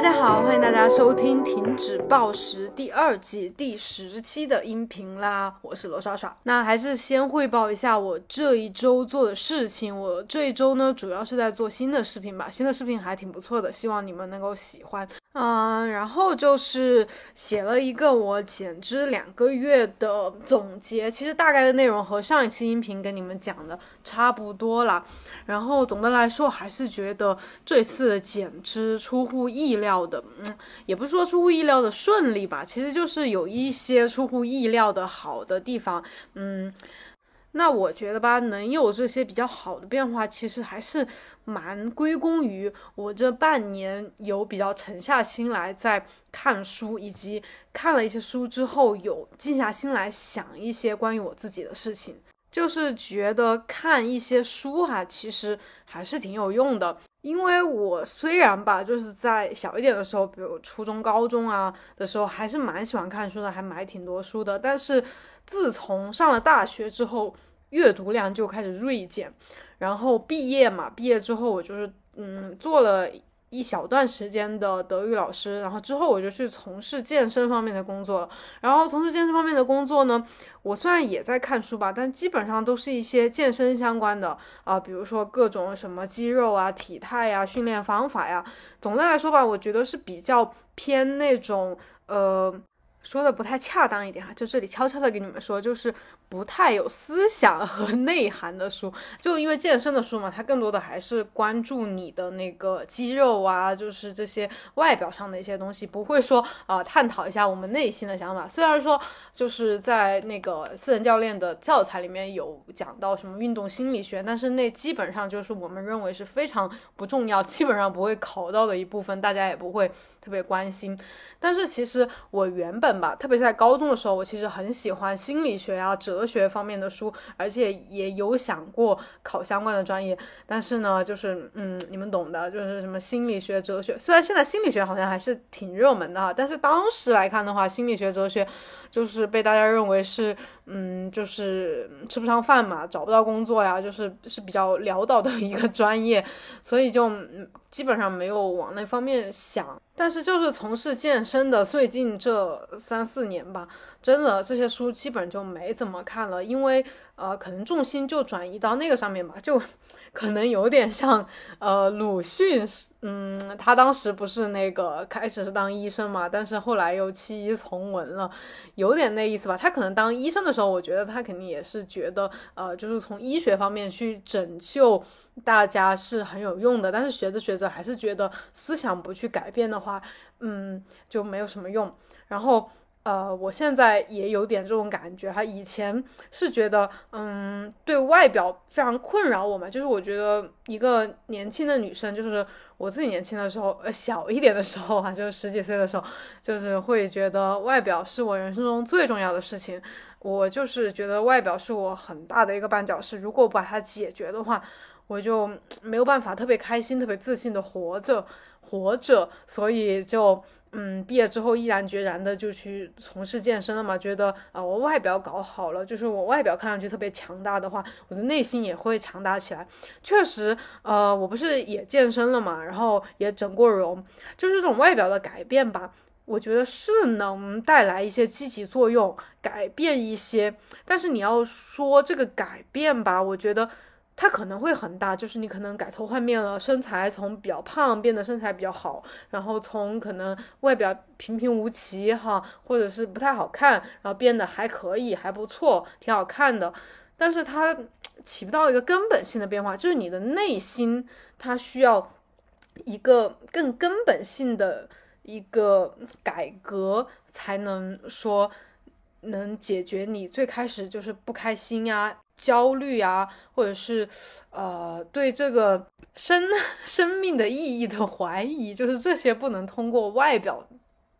大家好，欢迎大家收听《停止暴食》第二季第十期的音频啦，我是罗刷刷。那还是先汇报一下我这一周做的事情。我这一周呢，主要是在做新的视频吧，新的视频还挺不错的，希望你们能够喜欢。嗯，然后就是写了一个我减脂两个月的总结，其实大概的内容和上一期音频跟你们讲的差不多啦。然后总的来说，还是觉得这次减脂出乎意料的，嗯，也不是说出乎意料的顺利吧，其实就是有一些出乎意料的好的地方，嗯。那我觉得吧，能有这些比较好的变化，其实还是蛮归功于我这半年有比较沉下心来在看书，以及看了一些书之后有静下心来想一些关于我自己的事情。就是觉得看一些书哈，其实还是挺有用的。因为我虽然吧，就是在小一点的时候，比如初中、高中啊的时候，还是蛮喜欢看书的，还买挺多书的。但是自从上了大学之后，阅读量就开始锐减。然后毕业嘛，毕业之后我就是嗯做了。一小段时间的德语老师，然后之后我就去从事健身方面的工作了。然后从事健身方面的工作呢，我虽然也在看书吧，但基本上都是一些健身相关的啊，比如说各种什么肌肉啊、体态呀、训练方法呀。总的来说吧，我觉得是比较偏那种呃。说的不太恰当一点哈，就这里悄悄的给你们说，就是不太有思想和 内涵的书，就因为健身的书嘛，它更多的还是关注你的那个肌肉啊，就是这些外表上的一些东西，不会说啊探讨一下我们内心的想法。虽然说就是在那个私人教练的教材里面有讲到什么运动心理学，但是那基本上就是我们认为是非常不重要，基本上不会考到的一部分，大家也不会特别关心。但是其实我原本吧，特别是在高中的时候，我其实很喜欢心理学啊、哲哲学方面的书，而且也有想过考相关的专业。但是呢，就是嗯，你们懂的，就是什么心理学、哲学。虽然现在心理学好像还是挺热门的哈，但是当时来看的话，心理学、哲学就是被大家认为是嗯，就是吃不上饭嘛，找不到工作呀，就是是比较潦倒的一个专业，所以就基本上没有往那方面想。但是就是从事健身的最近这三四年吧，真的这些书基本就没怎么看了，因为呃，可能重心就转移到那个上面吧，就可能有点像呃鲁迅，嗯，他当时不是那个开始是当医生嘛，但是后来又弃医从文了，有点那意思吧。他可能当医生的时候，我觉得他肯定也是觉得呃，就是从医学方面去拯救。大家是很有用的，但是学着学着还是觉得思想不去改变的话，嗯，就没有什么用。然后，呃，我现在也有点这种感觉哈。以前是觉得，嗯，对外表非常困扰我嘛，就是我觉得一个年轻的女生，就是我自己年轻的时候，呃，小一点的时候哈，就是十几岁的时候，就是会觉得外表是我人生中最重要的事情。我就是觉得外表是我很大的一个绊脚石，如果把它解决的话。我就没有办法特别开心、特别自信的活着，活着，所以就嗯，毕业之后毅然决然的就去从事健身了嘛。觉得啊，我外表搞好了，就是我外表看上去特别强大的话，我的内心也会强大起来。确实，呃，我不是也健身了嘛，然后也整过容，就是这种外表的改变吧，我觉得是能带来一些积极作用，改变一些。但是你要说这个改变吧，我觉得。它可能会很大，就是你可能改头换面了，身材从比较胖变得身材比较好，然后从可能外表平平无奇哈，或者是不太好看，然后变得还可以，还不错，挺好看的。但是它起不到一个根本性的变化，就是你的内心它需要一个更根本性的一个改革，才能说能解决你最开始就是不开心呀。焦虑啊，或者是，呃，对这个生 生命的意义的怀疑，就是这些不能通过外表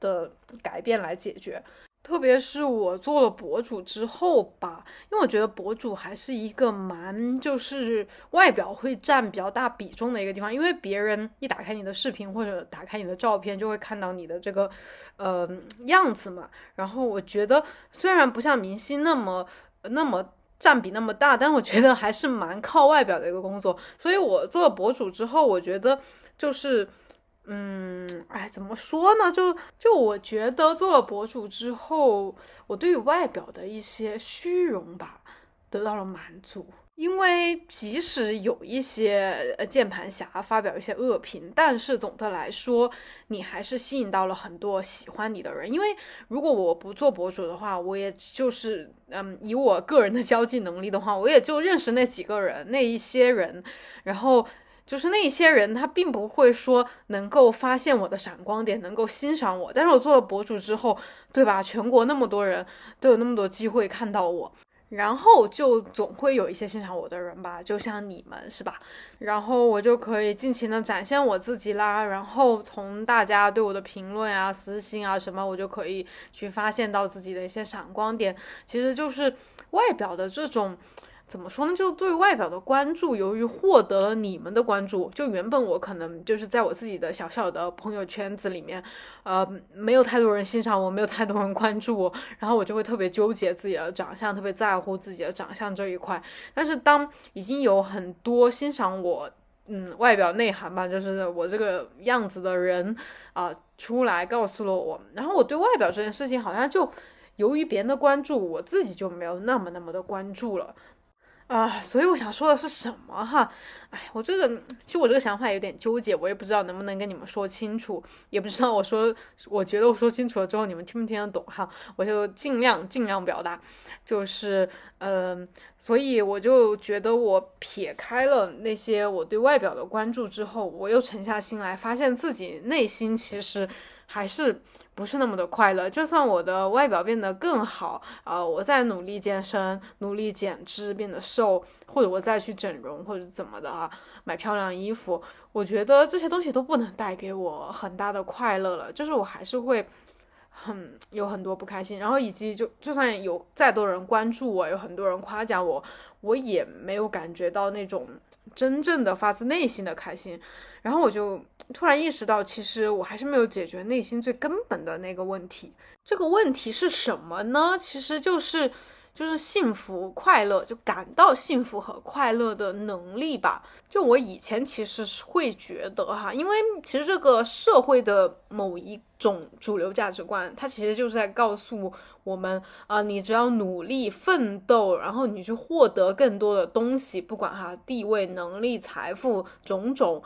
的改变来解决。特别是我做了博主之后吧，因为我觉得博主还是一个蛮就是外表会占比较大比重的一个地方，因为别人一打开你的视频或者打开你的照片，就会看到你的这个呃样子嘛。然后我觉得虽然不像明星那么那么。占比那么大，但我觉得还是蛮靠外表的一个工作。所以我做了博主之后，我觉得就是嗯，哎，怎么说呢？就就我觉得做了博主之后，我对于外表的一些虚荣吧，得到了满足。因为即使有一些呃键盘侠发表一些恶评，但是总的来说，你还是吸引到了很多喜欢你的人。因为如果我不做博主的话，我也就是嗯，以我个人的交际能力的话，我也就认识那几个人，那一些人，然后就是那些人，他并不会说能够发现我的闪光点，能够欣赏我。但是我做了博主之后，对吧？全国那么多人都有那么多机会看到我。然后就总会有一些欣赏我的人吧，就像你们是吧？然后我就可以尽情的展现我自己啦。然后从大家对我的评论啊、私信啊什么，我就可以去发现到自己的一些闪光点。其实就是外表的这种。怎么说呢？就对外表的关注，由于获得了你们的关注，就原本我可能就是在我自己的小小的朋友圈子里面，呃，没有太多人欣赏我，没有太多人关注我，然后我就会特别纠结自己的长相，特别在乎自己的长相这一块。但是当已经有很多欣赏我，嗯，外表内涵吧，就是我这个样子的人啊，出来告诉了我，然后我对外表这件事情好像就由于别人的关注，我自己就没有那么那么的关注了。啊，所以我想说的是什么哈？哎，我这个其实我这个想法有点纠结，我也不知道能不能跟你们说清楚，也不知道我说我觉得我说清楚了之后你们听不听得懂哈？我就尽量尽量表达，就是嗯，所以我就觉得我撇开了那些我对外表的关注之后，我又沉下心来，发现自己内心其实。还是不是那么的快乐。就算我的外表变得更好，呃，我在努力健身、努力减脂、变得瘦，或者我再去整容或者怎么的啊，买漂亮衣服，我觉得这些东西都不能带给我很大的快乐了。就是我还是会很有很多不开心，然后以及就就算有再多人关注我，有很多人夸奖我，我也没有感觉到那种真正的发自内心的开心。然后我就突然意识到，其实我还是没有解决内心最根本的那个问题。这个问题是什么呢？其实就是，就是幸福快乐，就感到幸福和快乐的能力吧。就我以前其实是会觉得哈，因为其实这个社会的某一种主流价值观，它其实就是在告诉我们啊，你只要努力奋斗，然后你去获得更多的东西，不管哈地位、能力、财富种种。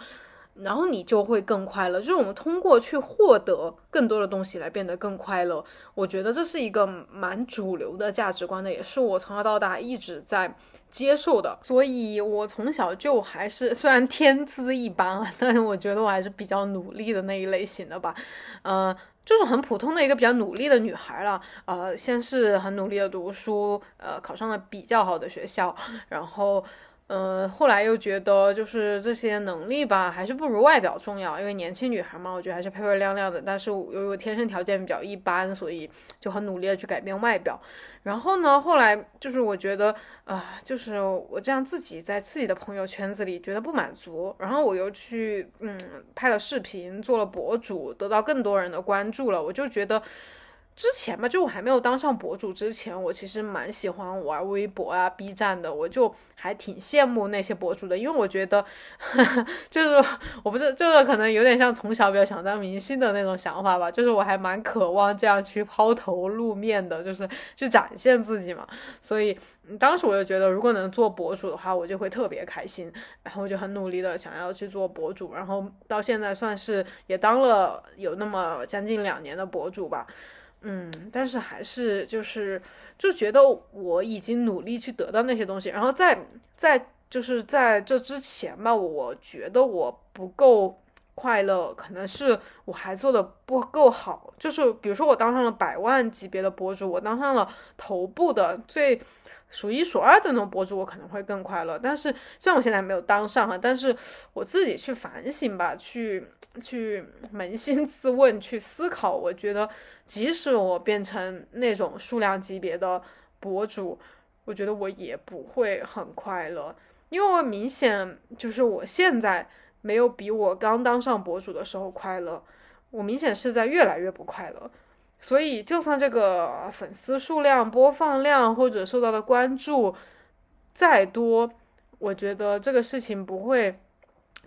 然后你就会更快乐，就是我们通过去获得更多的东西来变得更快乐。我觉得这是一个蛮主流的价值观的，也是我从小到大一直在接受的。所以我从小就还是 虽然天资一般，但是我觉得我还是比较努力的那一类型的吧。呃，就是很普通的一个比较努力的女孩了。呃，先是很努力的读书，呃，考上了比较好的学校，然后。嗯，后来又觉得就是这些能力吧，还是不如外表重要。因为年轻女孩嘛，我觉得还是漂漂亮亮的。但是由于我天生条件比较一般，所以就很努力的去改变外表。然后呢，后来就是我觉得啊，就是我这样自己在自己的朋友圈子里觉得不满足，然后我又去嗯拍了视频，做了博主，得到更多人的关注了，我就觉得。之前吧，就我还没有当上博主之前，我其实蛮喜欢玩微博啊、B 站的，我就还挺羡慕那些博主的，因为我觉得，就是我不是这个可能有点像从小比较想当明星的那种想法吧，就是我还蛮渴望这样去抛头露面的，就是去展现自己嘛。所以当时我就觉得，如果能做博主的话，我就会特别开心，然后就很努力的想要去做博主，然后到现在算是也当了有那么将近两年的博主吧。嗯，但是还是就是就觉得我已经努力去得到那些东西，然后在在就是在这之前吧，我觉得我不够快乐，可能是我还做的不够好。就是比如说我当上了百万级别的博主，我当上了头部的最。数一数二的那种博主，我可能会更快乐。但是虽然我现在没有当上哈，但是我自己去反省吧，去去扪心自问，去思考，我觉得即使我变成那种数量级别的博主，我觉得我也不会很快乐，因为我明显就是我现在没有比我刚当上博主的时候快乐，我明显是在越来越不快乐。所以，就算这个粉丝数量、播放量或者受到的关注再多，我觉得这个事情不会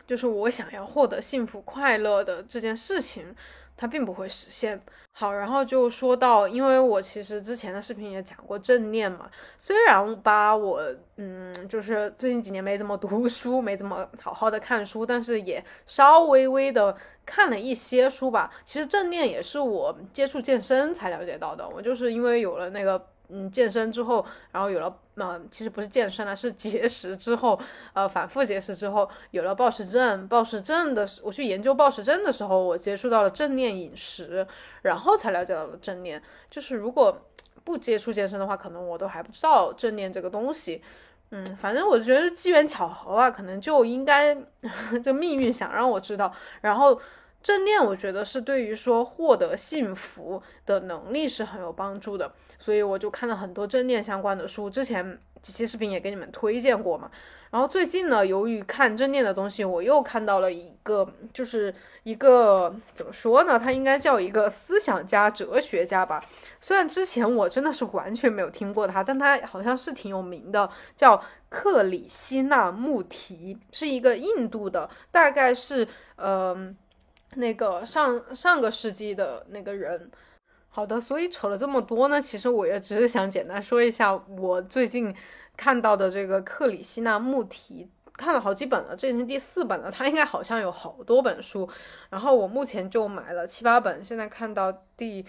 就是我想要获得幸福快乐的这件事情，它并不会实现。好，然后就说到，因为我其实之前的视频也讲过正念嘛，虽然吧，我嗯，就是最近几年没怎么读书，没怎么好好的看书，但是也稍微微的看了一些书吧。其实正念也是我接触健身才了解到的，我就是因为有了那个。嗯，健身之后，然后有了，呃，其实不是健身了，是节食之后，呃，反复节食之后，有了暴食症。暴食症的，我去研究暴食症的时候，我接触到了正念饮食，然后才了解到了正念。就是如果不接触健身的话，可能我都还不知道正念这个东西。嗯，反正我觉得机缘巧合吧，可能就应该这命运想让我知道，然后。正念，我觉得是对于说获得幸福的能力是很有帮助的，所以我就看了很多正念相关的书。之前几期视频也给你们推荐过嘛。然后最近呢，由于看正念的东西，我又看到了一个，就是一个怎么说呢？他应该叫一个思想家、哲学家吧。虽然之前我真的是完全没有听过他，但他好像是挺有名的，叫克里希纳穆提，是一个印度的，大概是嗯。那个上上个世纪的那个人，好的，所以扯了这么多呢，其实我也只是想简单说一下我最近看到的这个克里希那穆提，看了好几本了，这已经第四本了，他应该好像有好多本书，然后我目前就买了七八本，现在看到第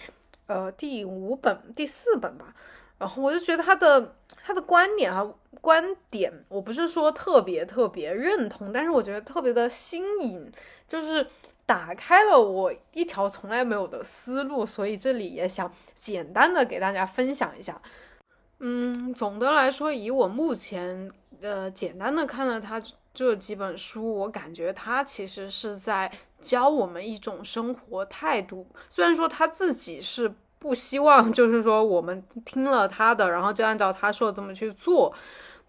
呃第五本第四本吧，然后我就觉得他的他的观点啊观点，我不是说特别特别认同，但是我觉得特别的新颖，就是。打开了我一条从来没有的思路，所以这里也想简单的给大家分享一下。嗯，总的来说，以我目前呃简单的看了他这几本书，我感觉他其实是在教我们一种生活态度。虽然说他自己是不希望，就是说我们听了他的，然后就按照他说的这么去做。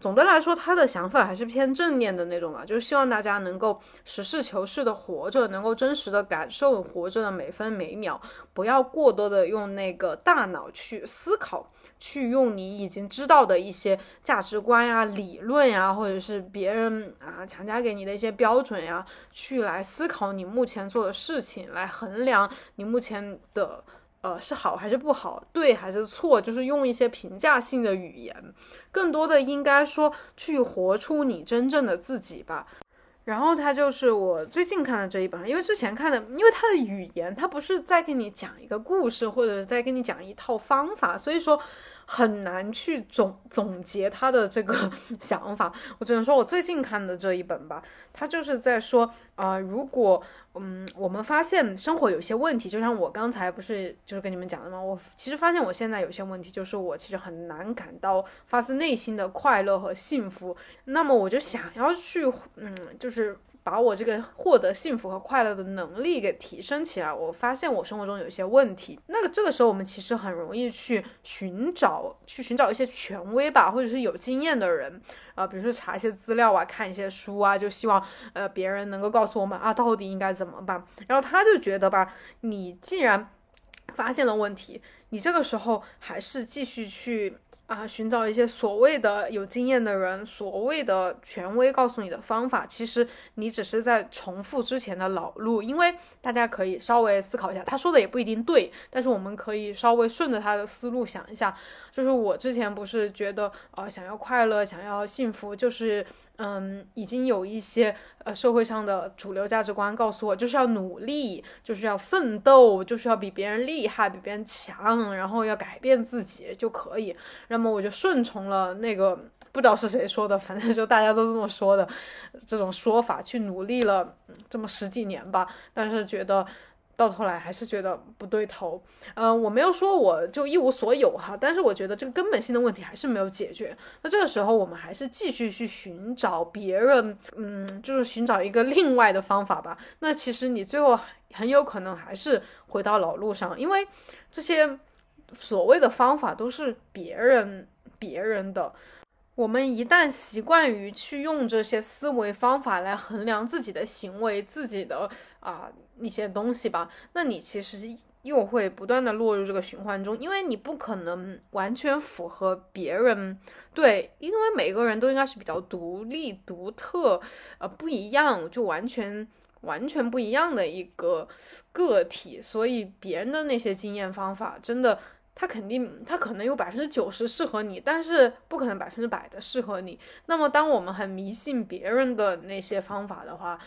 总的来说，他的想法还是偏正面的那种吧，就是希望大家能够实事求是的活着，能够真实的感受活着的每分每秒，不要过多的用那个大脑去思考，去用你已经知道的一些价值观呀、理论呀，或者是别人啊强加给你的一些标准呀，去来思考你目前做的事情，来衡量你目前的。呃，是好还是不好，对还是错，就是用一些评价性的语言，更多的应该说去活出你真正的自己吧。然后他就是我最近看的这一本，因为之前看的，因为他的语言，他不是在给你讲一个故事，或者是在给你讲一套方法，所以说。很难去总总结他的这个想法，我只能说，我最近看的这一本吧，他就是在说，啊，如果，嗯，我们发现生活有些问题，就像我刚才不是就是跟你们讲的吗？我其实发现我现在有些问题，就是我其实很难感到发自内心的快乐和幸福，那么我就想要去，嗯，就是。把我这个获得幸福和快乐的能力给提升起来，我发现我生活中有一些问题。那个这个时候，我们其实很容易去寻找，去寻找一些权威吧，或者是有经验的人啊，比如说查一些资料啊，看一些书啊，就希望呃别人能够告诉我们啊，到底应该怎么办。然后他就觉得吧，你既然发现了问题，你这个时候还是继续去。啊，寻找一些所谓的有经验的人，所谓的权威告诉你的方法，其实你只是在重复之前的老路。因为大家可以稍微思考一下，他说的也不一定对，但是我们可以稍微顺着他的思路想一下。就是我之前不是觉得，呃，想要快乐，想要幸福，就是。嗯，已经有一些呃社会上的主流价值观告诉我，就是要努力，就是要奋斗，就是要比别人厉害，比别人强，然后要改变自己就可以。那么我就顺从了那个不知道是谁说的，反正就大家都这么说的这种说法，去努力了这么十几年吧。但是觉得。到头来还是觉得不对头，嗯，我没有说我就一无所有哈，但是我觉得这个根本性的问题还是没有解决。那这个时候我们还是继续去寻找别人，嗯，就是寻找一个另外的方法吧。那其实你最后很有可能还是回到老路上，因为这些所谓的方法都是别人别人的。我们一旦习惯于去用这些思维方法来衡量自己的行为、自己的啊一些东西吧，那你其实又会不断的落入这个循环中，因为你不可能完全符合别人，对，因为每个人都应该是比较独立、独特，呃，不一样，就完全完全不一样的一个个体，所以别人的那些经验方法，真的，他肯定他可能有百分之九十适合你，但是不可能百分之百的适合你。那么，当我们很迷信别人的那些方法的话，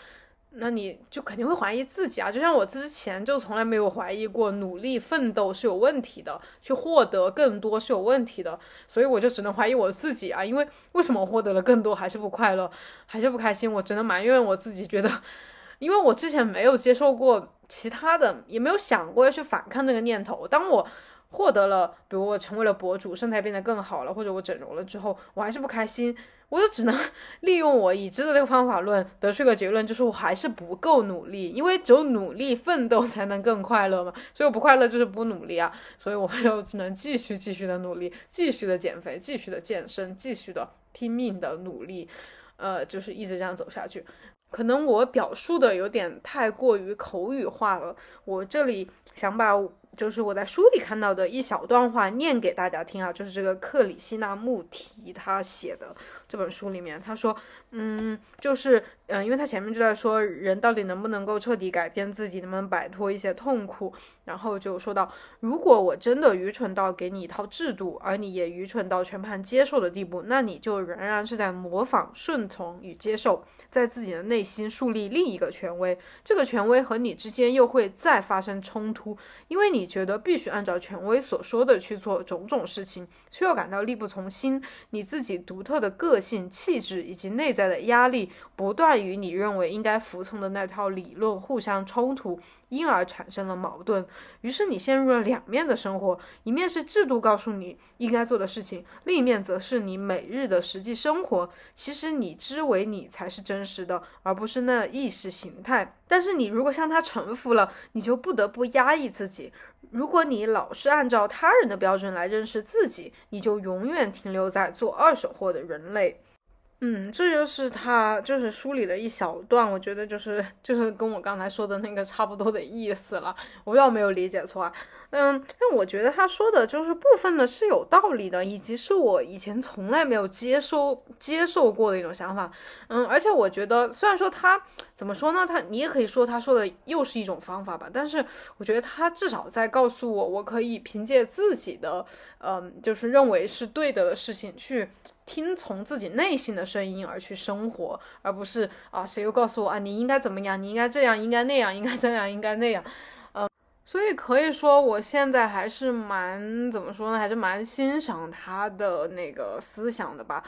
那你就肯定会怀疑自己啊，就像我之前就从来没有怀疑过努力奋斗是有问题的，去获得更多是有问题的，所以我就只能怀疑我自己啊，因为为什么获得了更多还是不快乐，还是不开心，我只能埋怨我自己，觉得，因为我之前没有接受过其他的，也没有想过要去反抗这个念头，当我。获得了，比如我成为了博主，身材变得更好了，或者我整容了之后，我还是不开心，我就只能 利用我已知的这个方法论，得出一个结论，就是我还是不够努力，因为只有努力奋斗才能更快乐嘛，所以我不快乐就是不努力啊，所以我就只能继续继续的努力，继续的减肥，继续的健身，继续的拼命的努力，呃，就是一直这样走下去。可能我表述的有点太过于口语化了，我这里想把。就是我在书里看到的一小段话，念给大家听啊，就是这个克里希那穆提他写的。这本书里面，他说，嗯，就是，嗯，因为他前面就在说人到底能不能够彻底改变自己，能不能摆脱一些痛苦，然后就说到，如果我真的愚蠢到给你一套制度，而你也愚蠢到全盘接受的地步，那你就仍然是在模仿、顺从与接受，在自己的内心树立另一个权威，这个权威和你之间又会再发生冲突，因为你。觉得必须按照权威所说的去做种种事情，却又感到力不从心。你自己独特的个性、性气质以及内在的压力，不断与你认为应该服从的那套理论互相冲突。因而产生了矛盾，于是你陷入了两面的生活：一面是制度告诉你应该做的事情，另一面则是你每日的实际生活。其实你之为你才是真实的，而不是那意识形态。但是你如果向他臣服了，你就不得不压抑自己。如果你老是按照他人的标准来认识自己，你就永远停留在做二手货的人类。嗯，这就是他就是书里的一小段，我觉得就是就是跟我刚才说的那个差不多的意思了。我要没有理解错啊。嗯，但我觉得他说的就是部分的是有道理的，以及是我以前从来没有接收接受过的一种想法。嗯，而且我觉得虽然说他怎么说呢，他你也可以说他说的又是一种方法吧，但是我觉得他至少在告诉我，我可以凭借自己的嗯，就是认为是对的事情去。听从自己内心的声音而去生活，而不是啊，谁又告诉我啊，你应该怎么样，你应该这样，应该那样，应该这样，应该那样，嗯，所以可以说，我现在还是蛮怎么说呢，还是蛮欣赏他的那个思想的吧，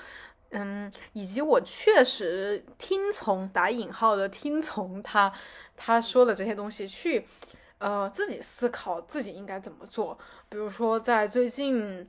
嗯，以及我确实听从打引号的听从他他说的这些东西去，呃，自己思考自己应该怎么做，比如说在最近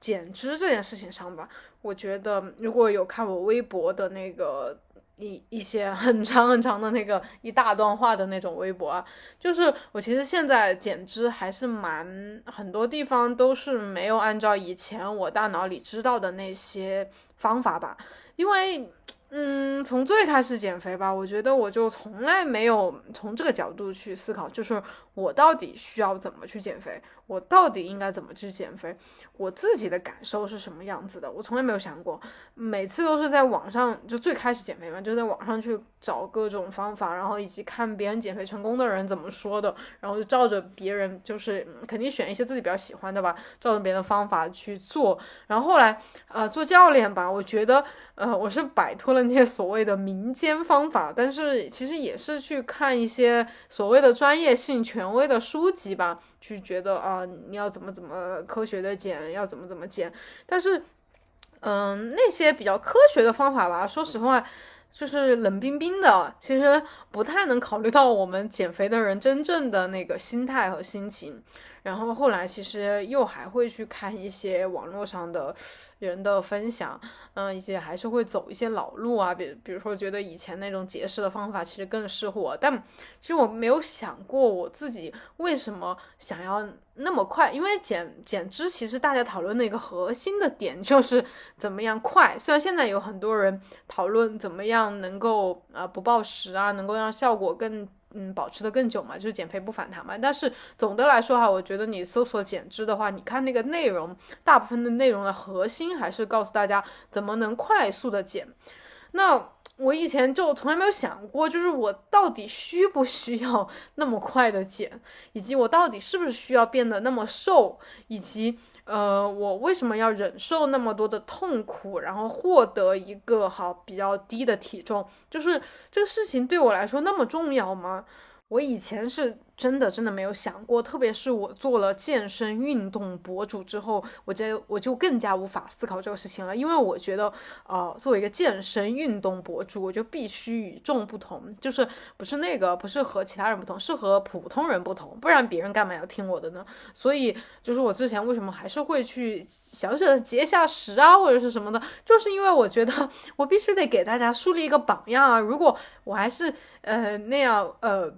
减脂这件事情上吧。我觉得如果有看我微博的那个一一些很长很长的那个一大段话的那种微博啊，就是我其实现在减脂还是蛮很多地方都是没有按照以前我大脑里知道的那些方法吧，因为。嗯，从最开始减肥吧，我觉得我就从来没有从这个角度去思考，就是我到底需要怎么去减肥，我到底应该怎么去减肥，我自己的感受是什么样子的，我从来没有想过。每次都是在网上，就最开始减肥嘛，就在网上去找各种方法，然后以及看别人减肥成功的人怎么说的，然后就照着别人，就是肯定选一些自己比较喜欢的吧，照着别人的方法去做。然后后来，呃，做教练吧，我觉得。呃，我是摆脱了那些所谓的民间方法，但是其实也是去看一些所谓的专业性权权威的书籍吧，去觉得啊，你要怎么怎么科学的减，要怎么怎么减。但是，嗯，那些比较科学的方法吧，说实话，就是冷冰冰的，其实不太能考虑到我们减肥的人真正的那个心态和心情。然后后来其实又还会去看一些网络上的人的分享，嗯，一些还是会走一些老路啊，比比如说觉得以前那种节食的方法其实更适合我，但其实我没有想过我自己为什么想要那么快，因为减减脂其实大家讨论的一个核心的点就是怎么样快，虽然现在有很多人讨论怎么样能够啊不暴食啊，能够让效果更。嗯，保持的更久嘛，就是减肥不反弹嘛。但是总的来说哈，我觉得你搜索减脂的话，你看那个内容，大部分的内容的核心还是告诉大家怎么能快速的减。那我以前就从来没有想过，就是我到底需不需要那么快的减，以及我到底是不是需要变得那么瘦，以及。呃，我为什么要忍受那么多的痛苦，然后获得一个好比较低的体重？就是这个事情对我来说那么重要吗？我以前是。真的真的没有想过，特别是我做了健身运动博主之后，我就我就更加无法思考这个事情了。因为我觉得，呃，作为一个健身运动博主，我就必须与众不同，就是不是那个，不是和其他人不同，是和普通人不同，不然别人干嘛要听我的呢？所以，就是我之前为什么还是会去小小的节下食啊，或者是什么的，就是因为我觉得我必须得给大家树立一个榜样啊。如果我还是呃那样呃。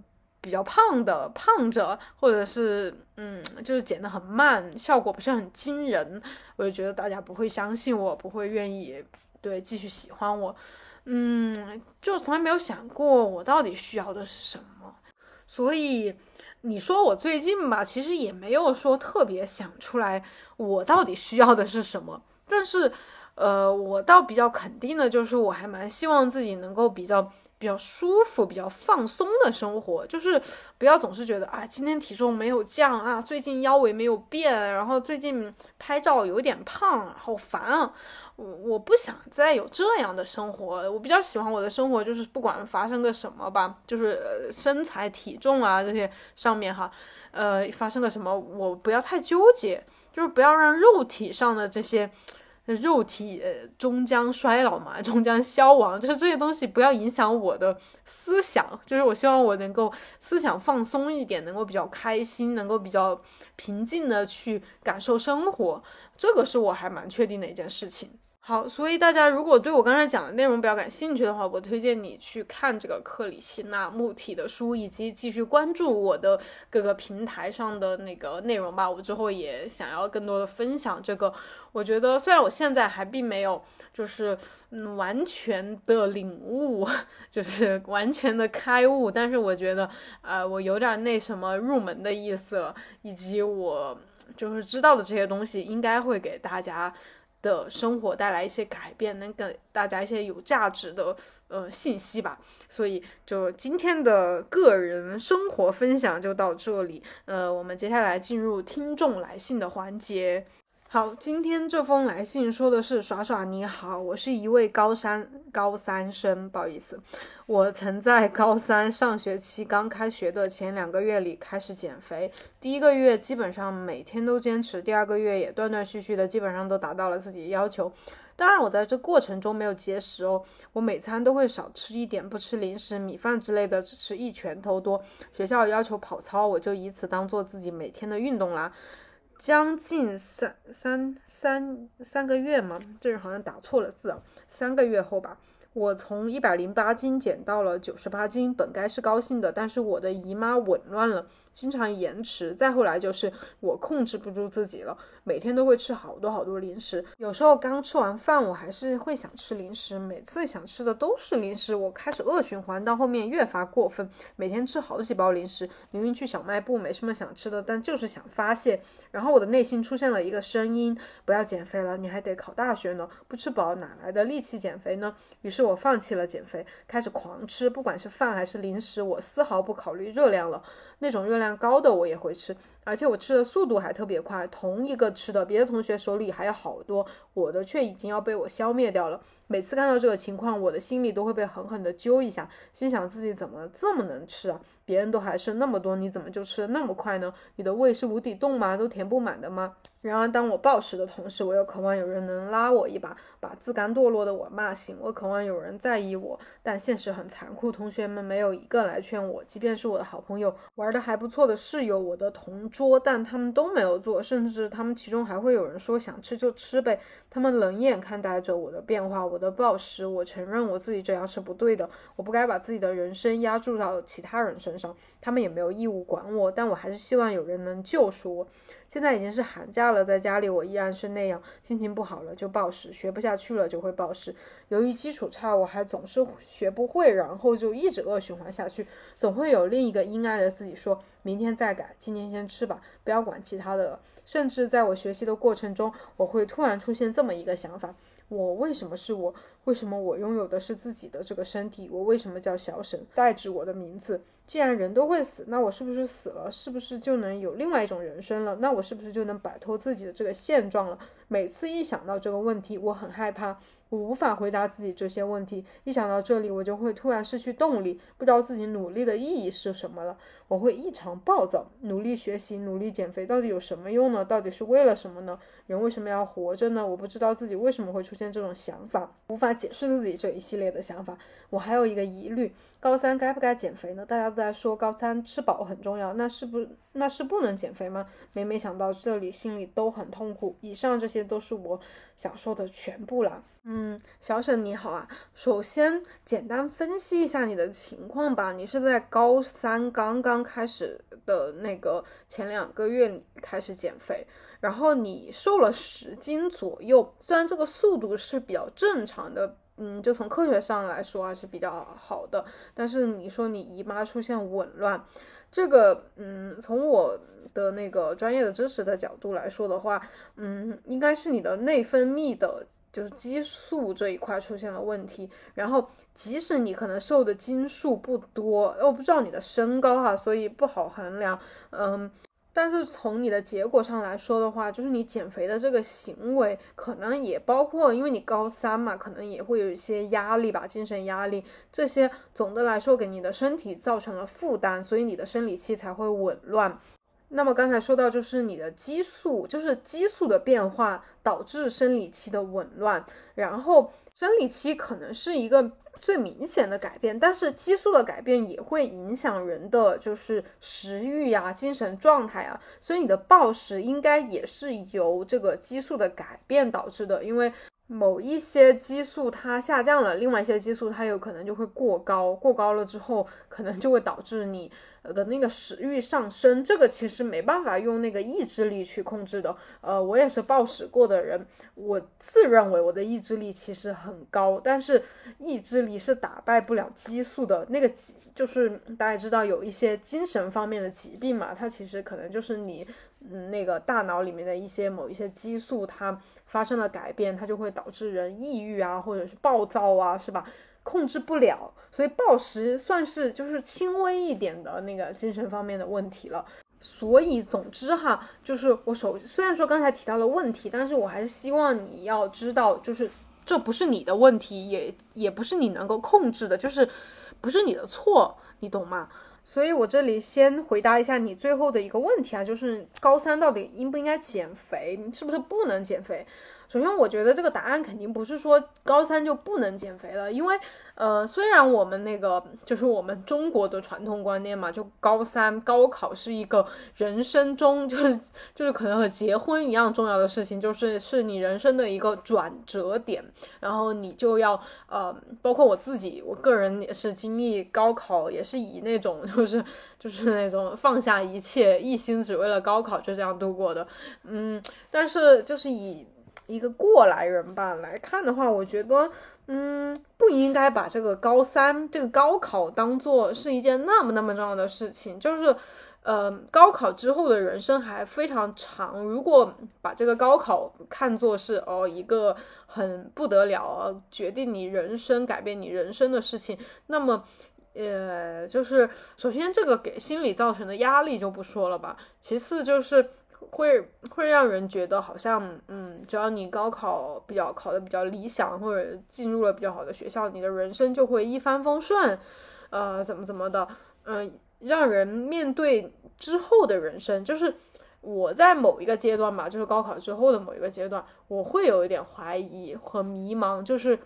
比较胖的胖着，或者是嗯，就是减的很慢，效果不是很惊人，我就觉得大家不会相信我，不会愿意对继续喜欢我，嗯，就从来没有想过我到底需要的是什么。所以你说我最近吧，其实也没有说特别想出来我到底需要的是什么，但是呃，我倒比较肯定的就是，我还蛮希望自己能够比较。比较舒服、比较放松的生活，就是不要总是觉得啊，今天体重没有降啊，最近腰围没有变，然后最近拍照有点胖，好烦啊！我我不想再有这样的生活，我比较喜欢我的生活，就是不管发生个什么吧，就是身材、体重啊这些上面哈，呃，发生个什么，我不要太纠结，就是不要让肉体上的这些。肉体终将衰老嘛，终将消亡，就是这些东西不要影响我的思想。就是我希望我能够思想放松一点，能够比较开心，能够比较平静的去感受生活。这个是我还蛮确定的一件事情。好，所以大家如果对我刚才讲的内容比较感兴趣的话，我推荐你去看这个克里希那穆提的书，以及继续关注我的各个平台上的那个内容吧。我之后也想要更多的分享这个。我觉得虽然我现在还并没有就是嗯完全的领悟，就是完全的开悟，但是我觉得呃我有点那什么入门的意思了，以及我就是知道的这些东西应该会给大家。的生活带来一些改变，能给大家一些有价值的呃信息吧。所以就今天的个人生活分享就到这里。呃，我们接下来进入听众来信的环节。好，今天这封来信说的是耍耍你好，我是一位高三高三生，不好意思，我曾在高三上学期刚开学的前两个月里开始减肥，第一个月基本上每天都坚持，第二个月也断断续续的，基本上都达到了自己的要求。当然，我在这过程中没有节食哦，我每餐都会少吃一点，不吃零食、米饭之类的，只吃一拳头多。学校要求跑操，我就以此当做自己每天的运动啦。将近三三三三个月嘛？这人好像打错了字啊。三个月后吧，我从一百零八斤减到了九十八斤，本该是高兴的，但是我的姨妈紊乱了。经常延迟，再后来就是我控制不住自己了，每天都会吃好多好多零食。有时候刚吃完饭，我还是会想吃零食，每次想吃的都是零食。我开始恶循环，到后面越发过分，每天吃好几包零食。明明去小卖部没什么想吃的，但就是想发泄。然后我的内心出现了一个声音：不要减肥了，你还得考大学呢，不吃饱哪来的力气减肥呢？于是我放弃了减肥，开始狂吃，不管是饭还是零食，我丝毫不考虑热量了。那种热量高的我也会吃，而且我吃的速度还特别快。同一个吃的，别的同学手里还有好多，我的却已经要被我消灭掉了。每次看到这个情况，我的心里都会被狠狠地揪一下，心想自己怎么这么能吃啊？别人都还剩那么多，你怎么就吃的那么快呢？你的胃是无底洞吗？都填不满的吗？然而，当我暴食的同时，我又渴望有人能拉我一把，把自甘堕落的我骂醒。我渴望有人在意我，但现实很残酷，同学们没有一个来劝我。即便是我的好朋友，玩的还不错的室友，我的同桌，但他们都没有做，甚至他们其中还会有人说想吃就吃呗。他们冷眼看待着我的变化，我的暴食。我承认我自己这样是不对的，我不该把自己的人生压注到其他人身上。他们也没有义务管我，但我还是希望有人能救赎我。现在已经是寒假了，在家里我依然是那样，心情不好了就暴食，学不下去了就会暴食。由于基础差，我还总是学不会，然后就一直恶循环下去。总会有另一个阴暗的自己说：“明天再改，今天先吃吧，不要管其他的了。”甚至在我学习的过程中，我会突然出现这么一个想法：我为什么是我？为什么我拥有的是自己的这个身体？我为什么叫小沈，代指我的名字？既然人都会死，那我是不是死了，是不是就能有另外一种人生了？那我是不是就能摆脱自己的这个现状了？每次一想到这个问题，我很害怕，我无法回答自己这些问题。一想到这里，我就会突然失去动力，不知道自己努力的意义是什么了。我会异常暴躁，努力学习，努力减肥，到底有什么用呢？到底是为了什么呢？人为什么要活着呢？我不知道自己为什么会出现这种想法，无法解释自己这一系列的想法。我还有一个疑虑：高三该不该减肥呢？大家都在说高三吃饱很重要，那是不那是不能减肥吗？每每想到这里，心里都很痛苦。以上这些都是我想说的全部了。嗯，小沈你好啊，首先简单分析一下你的情况吧。你是在高三刚刚开始的那个前两个月开始减肥，然后你瘦了十斤左右。虽然这个速度是比较正常的，嗯，就从科学上来说还是比较好的。但是你说你姨妈出现紊乱，这个，嗯，从我的那个专业的知识的角度来说的话，嗯，应该是你的内分泌的。就是激素这一块出现了问题，然后即使你可能瘦的斤数不多，我不知道你的身高哈，所以不好衡量，嗯，但是从你的结果上来说的话，就是你减肥的这个行为可能也包括，因为你高三嘛，可能也会有一些压力吧，精神压力这些，总的来说给你的身体造成了负担，所以你的生理期才会紊乱。那么刚才说到，就是你的激素，就是激素的变化导致生理期的紊乱，然后生理期可能是一个最明显的改变，但是激素的改变也会影响人的就是食欲呀、精神状态啊，所以你的暴食应该也是由这个激素的改变导致的，因为。某一些激素它下降了，另外一些激素它有可能就会过高，过高了之后，可能就会导致你的那个食欲上升。这个其实没办法用那个意志力去控制的。呃，我也是暴食过的人，我自认为我的意志力其实很高，但是意志力是打败不了激素的。那个就是大家知道有一些精神方面的疾病嘛，它其实可能就是你。嗯，那个大脑里面的一些某一些激素，它发生了改变，它就会导致人抑郁啊，或者是暴躁啊，是吧？控制不了，所以暴食算是就是轻微一点的那个精神方面的问题了。所以总之哈，就是我首虽然说刚才提到了问题，但是我还是希望你要知道，就是这不是你的问题，也也不是你能够控制的，就是不是你的错，你懂吗？所以，我这里先回答一下你最后的一个问题啊，就是高三到底应不应该减肥？是不是不能减肥？首先，我觉得这个答案肯定不是说高三就不能减肥了，因为，呃，虽然我们那个就是我们中国的传统观念嘛，就高三高考是一个人生中 就是就是可能和结婚一样重要的事情，就是是你人生的一个转折点，然后你就要呃，包括我自己，我个人也是经历高考，也是以那种就是就是那种放下一切，一心只为了高考就这样度过的，嗯，但是就是以。一个过来人吧来看的话，我觉得，嗯，不应该把这个高三这个高考当做是一件那么那么重要的事情。就是，呃，高考之后的人生还非常长。如果把这个高考看作是哦一个很不得了、决定你人生、改变你人生的事情，那么，呃，就是首先这个给心理造成的压力就不说了吧。其次就是。会会让人觉得好像，嗯，只要你高考比较考的比较理想，或者进入了比较好的学校，你的人生就会一帆风顺，呃，怎么怎么的，嗯，让人面对之后的人生，就是我在某一个阶段吧，就是高考之后的某一个阶段，我会有一点怀疑和迷茫，就是，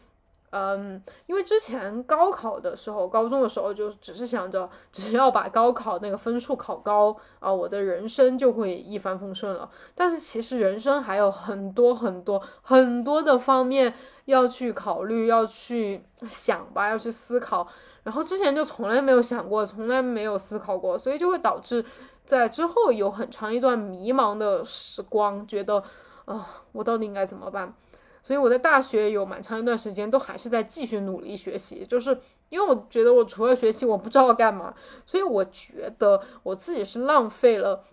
嗯，因为之前高考的时候，高中的时候就只是想着，只要把高考那个分数考高啊，我的人生就会一帆风顺了。但是其实人生还有很多很多很多的方面要去考虑，要去想吧，要去思考。然后之前就从来没有想过，从来没有思考过，所以就会导致在之后有很长一段迷茫的时光，觉得啊，我到底应该怎么办？所以我在大学有蛮长一段时间都还是在继续努力学习，就是因为我觉得我除了学习我不知道干嘛，所以我觉得我自己是浪费了，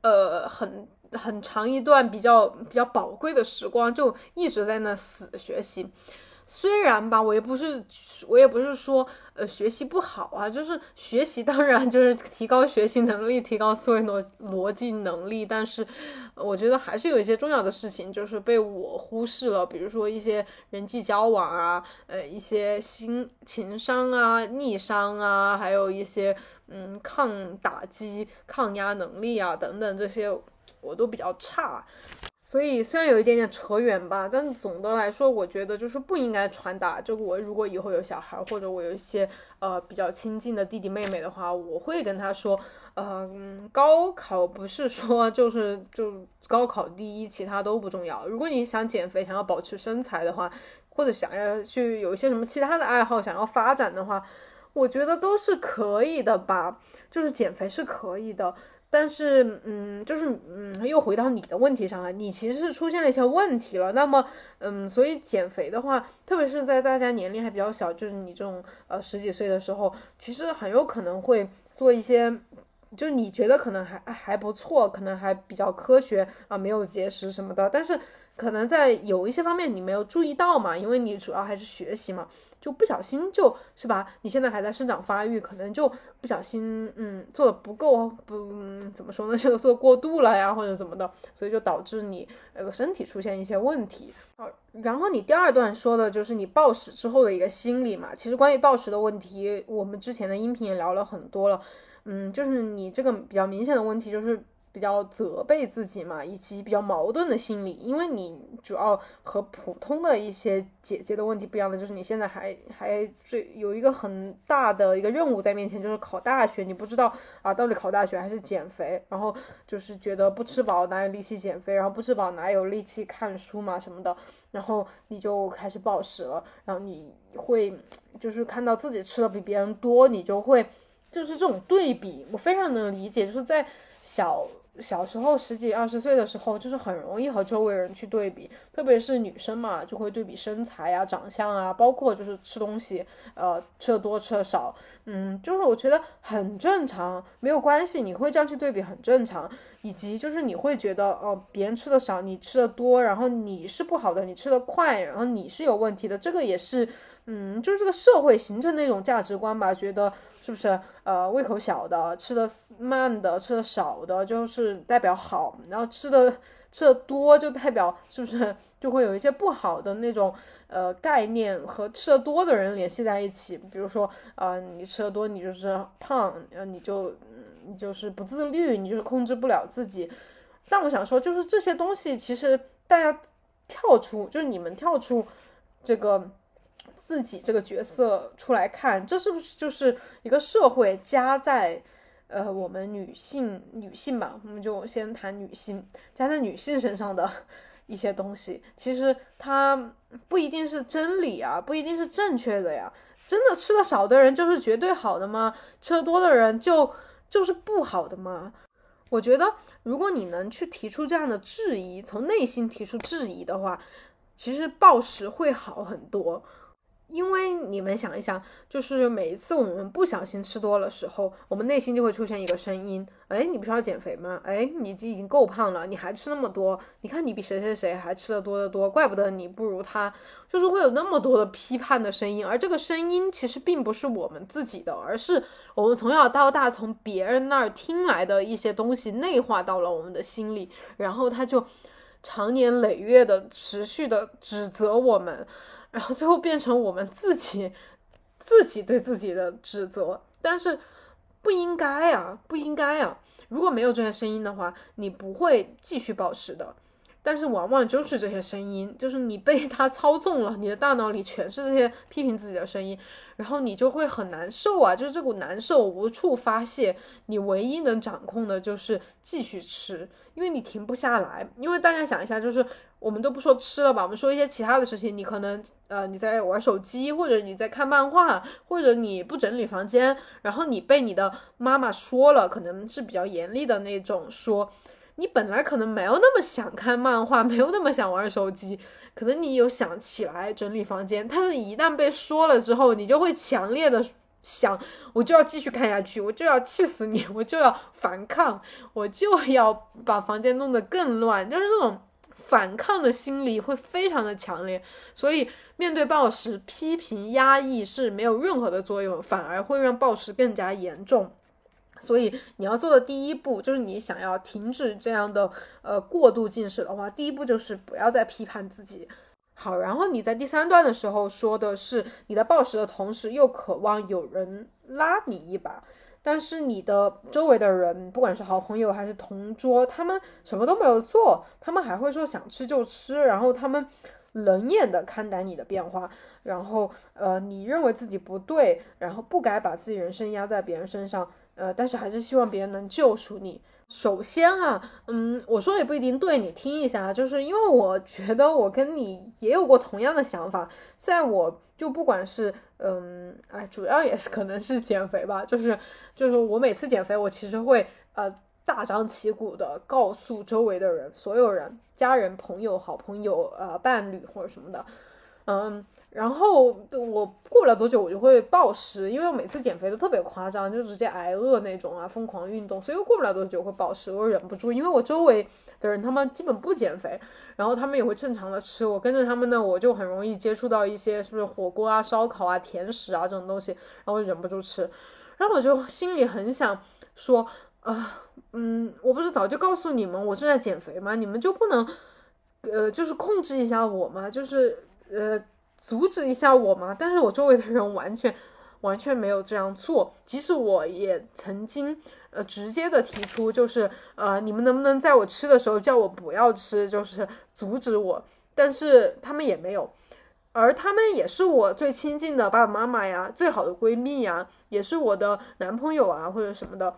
呃，很很长一段比较比较宝贵的时光，就一直在那死学习。虽然吧，我也不是，我也不是说，呃，学习不好啊，就是学习当然就是提高学习能力，提高思维逻逻辑能力，但是我觉得还是有一些重要的事情就是被我忽视了，比如说一些人际交往啊，呃，一些心情商啊、逆商啊，还有一些嗯抗打击、抗压能力啊等等这些，我都比较差。所以虽然有一点点扯远吧，但总的来说，我觉得就是不应该传达。就我如果以后有小孩，或者我有一些呃比较亲近的弟弟妹妹的话，我会跟他说，嗯，高考不是说就是就高考第一，其他都不重要。如果你想减肥，想要保持身材的话，或者想要去有一些什么其他的爱好想要发展的话，我觉得都是可以的吧。就是减肥是可以的。但是，嗯，就是，嗯，又回到你的问题上了。你其实是出现了一些问题了。那么，嗯，所以减肥的话，特别是在大家年龄还比较小，就是你这种呃十几岁的时候，其实很有可能会做一些，就你觉得可能还还不错，可能还比较科学啊，没有节食什么的。但是。可能在有一些方面你没有注意到嘛，因为你主要还是学习嘛，就不小心就是吧？你现在还在生长发育，可能就不小心嗯做的不够不怎么说呢，就做过度了呀，或者怎么的，所以就导致你那个身体出现一些问题。好，然后你第二段说的就是你暴食之后的一个心理嘛。其实关于暴食的问题，我们之前的音频也聊了很多了。嗯，就是你这个比较明显的问题就是。比较责备自己嘛，以及比较矛盾的心理，因为你主要和普通的一些姐姐的问题不一样的，就是你现在还还最有一个很大的一个任务在面前，就是考大学，你不知道啊，到底考大学还是减肥，然后就是觉得不吃饱哪有力气减肥，然后不吃饱哪有力气看书嘛什么的，然后你就开始暴食了，然后你会就是看到自己吃的比别人多，你就会就是这种对比，我非常能理解，就是在小。小时候十几二十岁的时候，就是很容易和周围人去对比，特别是女生嘛，就会对比身材啊、长相啊，包括就是吃东西，呃，吃的多吃的少，嗯，就是我觉得很正常，没有关系，你会这样去对比很正常，以及就是你会觉得哦，别人吃的少，你吃的多，然后你是不好的，你吃的快，然后你是有问题的，这个也是，嗯，就是这个社会形成那种价值观吧，觉得。是不是呃胃口小的吃的慢的吃的少的就是代表好，然后吃的吃的多就代表是不是就会有一些不好的那种呃概念和吃的多的人联系在一起？比如说呃你吃的多你就是胖，呃你就你就是不自律，你就是控制不了自己。但我想说就是这些东西其实大家跳出就是你们跳出这个。自己这个角色出来看，这是不是就是一个社会加在，呃，我们女性女性吧，我们就先谈女性加在女性身上的一些东西，其实它不一定是真理啊，不一定是正确的呀。真的吃的少的人就是绝对好的吗？吃的多的人就就是不好的吗？我觉得，如果你能去提出这样的质疑，从内心提出质疑的话，其实暴食会好很多。因为你们想一想，就是每一次我们不小心吃多了时候，我们内心就会出现一个声音：哎，你不是要减肥吗？哎，你已经够胖了，你还吃那么多？你看你比谁谁谁还吃的多得多，怪不得你不如他。就是会有那么多的批判的声音，而这个声音其实并不是我们自己的，而是我们从小到大从别人那儿听来的一些东西内化到了我们的心里，然后他就长年累月的持续的指责我们。然后最后变成我们自己，自己对自己的指责，但是不应该啊，不应该啊！如果没有这些声音的话，你不会继续暴食的。但是往往就是这些声音，就是你被他操纵了，你的大脑里全是这些批评自己的声音，然后你就会很难受啊，就是这股难受无处发泄，你唯一能掌控的就是继续吃，因为你停不下来。因为大家想一下，就是我们都不说吃了吧，我们说一些其他的事情，你可能呃你在玩手机，或者你在看漫画，或者你不整理房间，然后你被你的妈妈说了，可能是比较严厉的那种说。你本来可能没有那么想看漫画，没有那么想玩手机，可能你有想起来整理房间，但是一旦被说了之后，你就会强烈的想，我就要继续看下去，我就要气死你，我就要反抗，我就要把房间弄得更乱，就是这种反抗的心理会非常的强烈，所以面对暴食，批评压抑是没有任何的作用，反而会让暴食更加严重。所以你要做的第一步，就是你想要停止这样的呃过度进食的话，第一步就是不要再批判自己。好，然后你在第三段的时候说的是你在暴食的同时又渴望有人拉你一把，但是你的周围的人，不管是好朋友还是同桌，他们什么都没有做，他们还会说想吃就吃，然后他们冷眼的看待你的变化，然后呃你认为自己不对，然后不该把自己人生压在别人身上。呃，但是还是希望别人能救赎你。首先啊，嗯，我说也不一定对，你听一下，就是因为我觉得我跟你也有过同样的想法，在我就不管是嗯，哎，主要也是可能是减肥吧，就是就是我每次减肥，我其实会呃大张旗鼓的告诉周围的人，所有人，家人、朋友、好朋友、呃伴侣或者什么的，嗯。然后我过不了多久，我就会暴食，因为我每次减肥都特别夸张，就直接挨饿那种啊，疯狂运动，所以我过不了多久会暴食，我忍不住，因为我周围的人他们基本不减肥，然后他们也会正常的吃，我跟着他们呢，我就很容易接触到一些是不是火锅啊、烧烤啊、甜食啊这种东西，然后忍不住吃，然后我就心里很想说啊，嗯，我不是早就告诉你们我正在减肥吗？你们就不能，呃，就是控制一下我吗？就是呃。阻止一下我吗？但是我周围的人完全完全没有这样做，即使我也曾经呃直接的提出，就是呃你们能不能在我吃的时候叫我不要吃，就是阻止我，但是他们也没有，而他们也是我最亲近的爸爸妈妈呀，最好的闺蜜呀，也是我的男朋友啊或者什么的，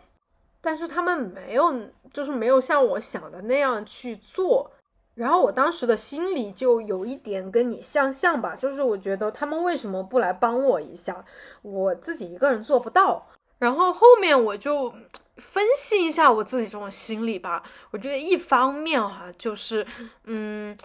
但是他们没有，就是没有像我想的那样去做。然后我当时的心里就有一点跟你相像吧，就是我觉得他们为什么不来帮我一下，我自己一个人做不到。然后后面我就分析一下我自己这种心理吧，我觉得一方面哈，就是嗯，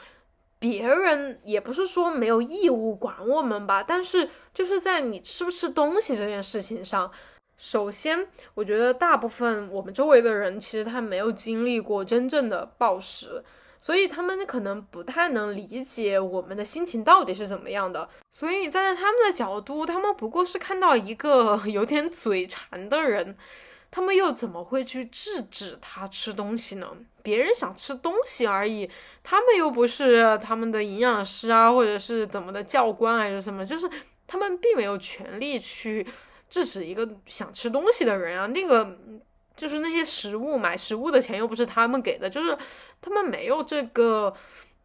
别人也不是说没有义务管我们吧，但是就是在你吃不吃东西这件事情上，首先我觉得大部分我们周围的人其实他没有经历过真正的暴食。所以他们可能不太能理解我们的心情到底是怎么样的。所以站在他们的角度，他们不过是看到一个 有点嘴馋的人，他们又怎么会去制止他吃东西呢？别人想吃东西而已，他们又不是他们的营养师啊，或者是怎么的教官还是什么，就是他们并没有权利去制止一个想吃东西的人啊。那个。就是那些食物，买食物的钱又不是他们给的，就是他们没有这个，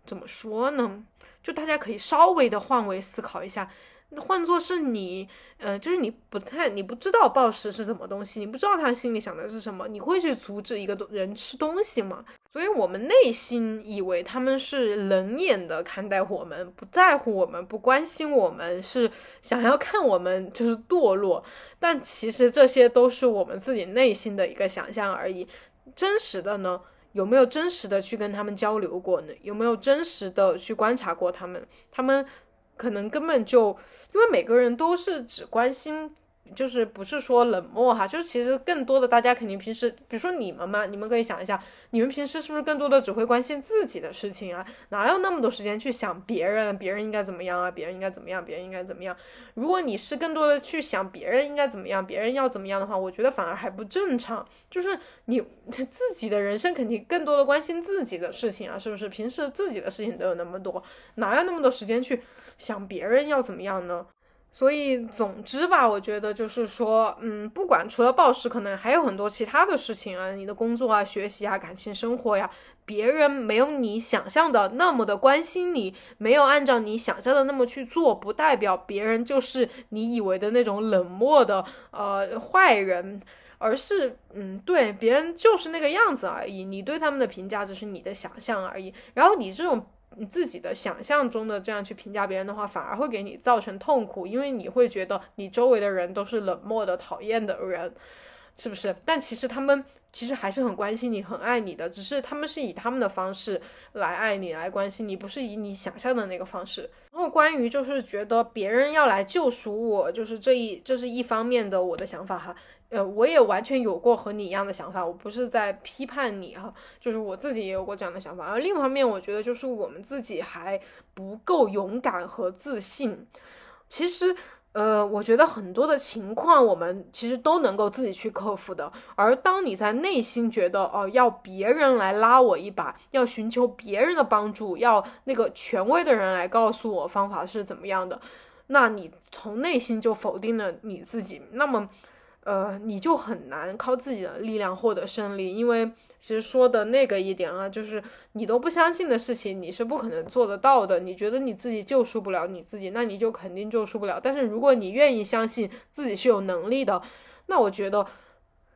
怎么说呢？就大家可以稍微的换位思考一下。换作是你，呃，就是你不太，你不知道暴食是什么东西，你不知道他心里想的是什么，你会去阻止一个人吃东西吗？所以我们内心以为他们是冷眼的看待我们，不在乎我们，不关心我们，是想要看我们就是堕落。但其实这些都是我们自己内心的一个想象而已。真实的呢？有没有真实的去跟他们交流过呢？有没有真实的去观察过他们？他们？可能根本就，因为每个人都是只关心，就是不是说冷漠哈，就是其实更多的大家肯定平时，比如说你们嘛，你们可以想一下，你们平时是不是更多的只会关心自己的事情啊？哪有那么多时间去想别人？别人应该怎么样啊？别人应该怎么样？别人应该怎么样？如果你是更多的去想别人应该怎么样，别人要怎么样的话，我觉得反而还不正常。就是你 自己的人生肯定更多的关心自己的事情啊，是不是？平时自己的事情都有那么多，哪有那么多时间去？想别人要怎么样呢？所以，总之吧，我觉得就是说，嗯，不管除了暴食，可能还有很多其他的事情啊，你的工作啊、学习啊、感情生活呀，别人没有你想象的那么的关心你，没有按照你想象的那么去做，不代表别人就是你以为的那种冷漠的呃坏人，而是，嗯，对，别人就是那个样子而已，你对他们的评价只是你的想象而已，然后你这种。你自己的想象中的这样去评价别人的话，反而会给你造成痛苦，因为你会觉得你周围的人都是冷漠的、讨厌的人，是不是？但其实他们其实还是很关心你、很爱你的，只是他们是以他们的方式来爱你、来关心你，不是以你想象的那个方式。关于就是觉得别人要来救赎我，就是这一这是一方面的我的想法哈。呃，我也完全有过和你一样的想法，我不是在批判你哈，就是我自己也有过这样的想法。而另一方面，我觉得就是我们自己还不够勇敢和自信。其实，呃，我觉得很多的情况我们其实都能够自己去克服的。而当你在内心觉得哦，要别人来拉我一把，要寻求别人的帮助，要那个权威的人来告诉我方法是怎么样的，那你从内心就否定了你自己。那么。呃，你就很难靠自己的力量获得胜利，因为其实说的那个一点啊，就是你都不相信的事情，你是不可能做得到的。你觉得你自己救赎不了你自己，那你就肯定救赎不了。但是如果你愿意相信自己是有能力的，那我觉得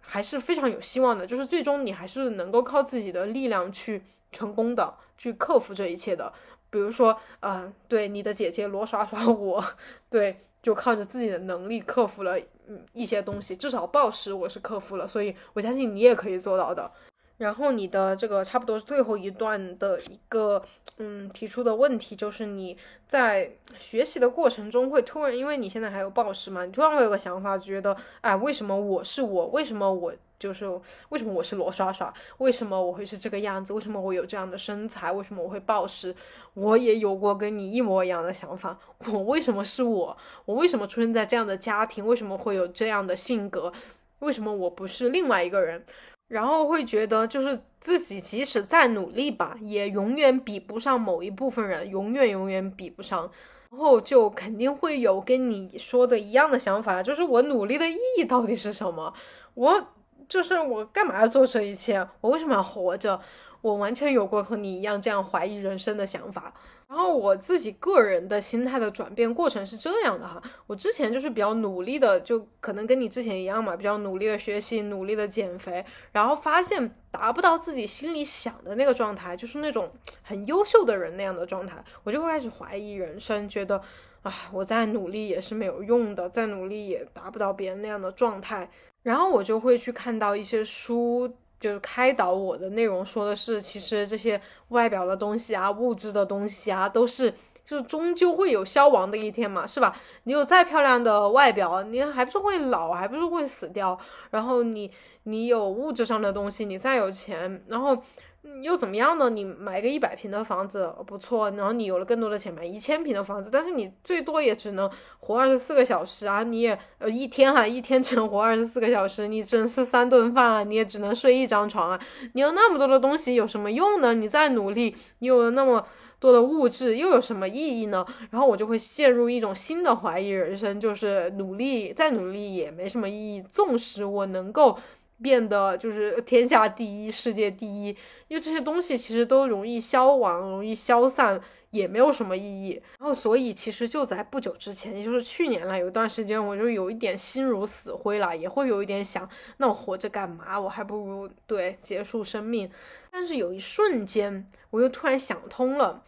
还是非常有希望的。就是最终你还是能够靠自己的力量去成功的，去克服这一切的。比如说，呃，对你的姐姐罗耍耍，我 对。就靠着自己的能力克服了嗯一些东西，至少暴食我是克服了，所以我相信你也可以做到的。然后你的这个差不多是最后一段的一个嗯提出的问题就是你在学习的过程中会突然，因为你现在还有暴食嘛，你突然会有个想法，觉得哎为什么我是我？为什么我？就是为什么我是罗刷刷？为什么我会是这个样子？为什么我有这样的身材？为什么我会暴食？我也有过跟你一模一样的想法。我为什么是我？我为什么出生在这样的家庭？为什么会有这样的性格？为什么我不是另外一个人？然后会觉得，就是自己即使再努力吧，也永远比不上某一部分人，永远永远比不上。然后就肯定会有跟你说的一样的想法，就是我努力的意义到底是什么？我。就是我干嘛要做这一切？我为什么要活着？我完全有过和你一样这样怀疑人生的想法。然后我自己个人的心态的转变过程是这样的哈，我之前就是比较努力的，就可能跟你之前一样嘛，比较努力的学习，努力的减肥，然后发现达不到自己心里想的那个状态，就是那种很优秀的人那样的状态，我就会开始怀疑人生，觉得啊，我再努力也是没有用的，再努力也达不到别人那样的状态。然后我就会去看到一些书，就是开导我的内容，说的是其实这些外表的东西啊、物质的东西啊，都是就是终究会有消亡的一天嘛，是吧？你有再漂亮的外表，你还不是会老，还不是会死掉。然后你你有物质上的东西，你再有钱，然后。又怎么样呢？你买个一百平的房子不错，然后你有了更多的钱买一千平的房子，但是你最多也只能活二十四个小时啊！你也呃一天哈，一天只能活二十四个小时，你只能吃三顿饭啊，你也只能睡一张床啊！你有那么多的东西有什么用呢？你再努力，你有了那么多的物质又有什么意义呢？然后我就会陷入一种新的怀疑人生，就是努力再努力也没什么意义，纵使我能够。变得就是天下第一，世界第一，因为这些东西其实都容易消亡，容易消散，也没有什么意义。然后，所以其实就在不久之前，也就是去年了，有一段时间，我就有一点心如死灰了，也会有一点想，那我活着干嘛？我还不如对结束生命。但是有一瞬间，我又突然想通了，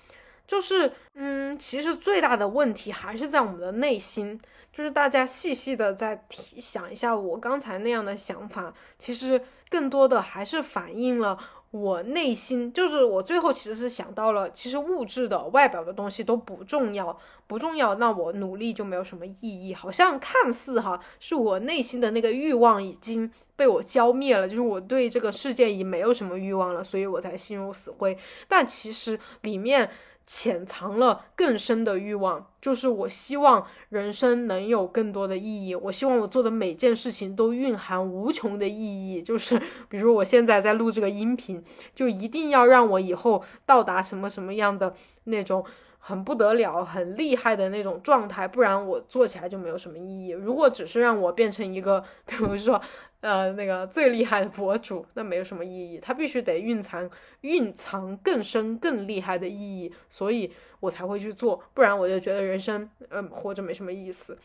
就是，嗯，其实最大的问题还是在我们的内心。就是大家细细的再想一下，我刚才那样的想法，其实更多的还是反映了我内心。就是我最后其实是想到了，其实物质的外表的东西都不重要，不重要，那我努力就没有什么意义。好像看似哈，是我内心的那个欲望已经被我浇灭了，就是我对这个世界已经没有什么欲望了，所以我才心如死灰。但其实里面。潜藏了更深的欲望，就是我希望人生能有更多的意义。我希望我做的每件事情都蕴含无穷的意义。就是，比如我现在在录这个音频，就一定要让我以后到达什么什么样的那种很不得了、很厉害的那种状态，不然我做起来就没有什么意义。如果只是让我变成一个，比如说，呃，那个最厉害的博主，那没有什么意义。他必须得蕴藏、蕴藏更深、更厉害的意义，所以我才会去做，不然我就觉得人生，嗯，活着没什么意思。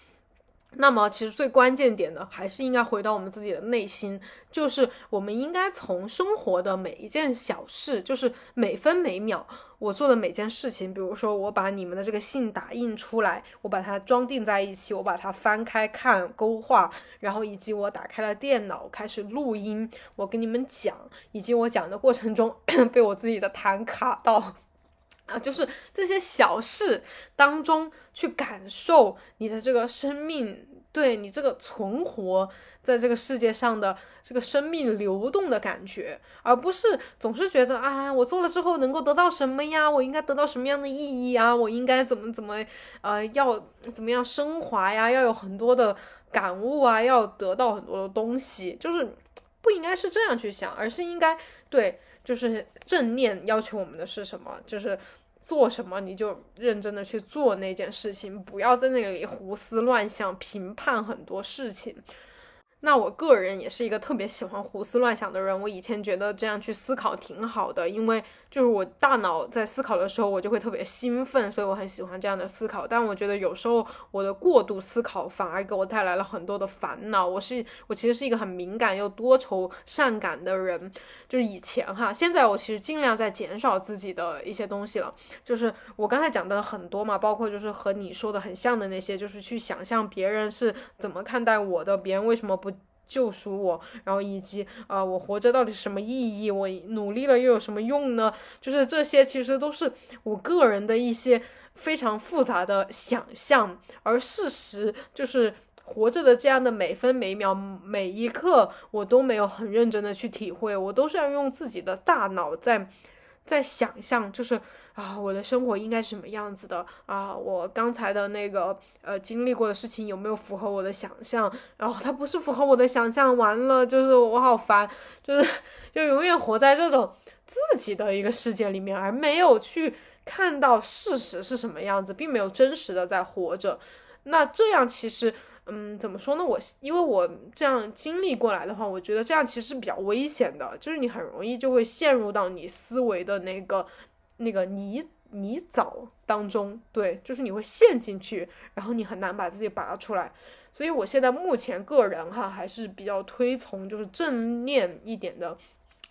那么，其实最关键点的还是应该回到我们自己的内心，就是我们应该从生活的每一件小事，就是每分每秒我做的每件事情，比如说我把你们的这个信打印出来，我把它装订在一起，我把它翻开看勾画，然后以及我打开了电脑开始录音，我跟你们讲，以及我讲的过程中 被我自己的痰卡到。啊，就是这些小事当中去感受你的这个生命，对你这个存活在这个世界上的这个生命流动的感觉，而不是总是觉得啊，我做了之后能够得到什么呀？我应该得到什么样的意义啊？我应该怎么怎么呃，要怎么样升华呀？要有很多的感悟啊，要得到很多的东西，就是不应该是这样去想，而是应该对。就是正念要求我们的是什么？就是做什么你就认真的去做那件事情，不要在那里胡思乱想、评判很多事情。那我个人也是一个特别喜欢胡思乱想的人。我以前觉得这样去思考挺好的，因为就是我大脑在思考的时候，我就会特别兴奋，所以我很喜欢这样的思考。但我觉得有时候我的过度思考反而给我带来了很多的烦恼。我是我其实是一个很敏感又多愁善感的人，就是以前哈，现在我其实尽量在减少自己的一些东西了。就是我刚才讲的很多嘛，包括就是和你说的很像的那些，就是去想象别人是怎么看待我的，别人为什么不。救赎我，然后以及啊，我活着到底是什么意义？我努力了又有什么用呢？就是这些，其实都是我个人的一些非常复杂的想象，而事实就是活着的这样的每分每秒每一刻，我都没有很认真的去体会，我都是要用自己的大脑在在想象，就是。啊，我的生活应该是什么样子的啊？我刚才的那个呃经历过的事情有没有符合我的想象？然后它不是符合我的想象，完了就是我好烦，就是就永远活在这种自己的一个世界里面，而没有去看到事实是什么样子，并没有真实的在活着。那这样其实，嗯，怎么说呢？我因为我这样经历过来的话，我觉得这样其实是比较危险的，就是你很容易就会陷入到你思维的那个。那个泥泥沼当中，对，就是你会陷进去，然后你很难把自己拔出来。所以我现在目前个人哈还是比较推崇就是正念一点的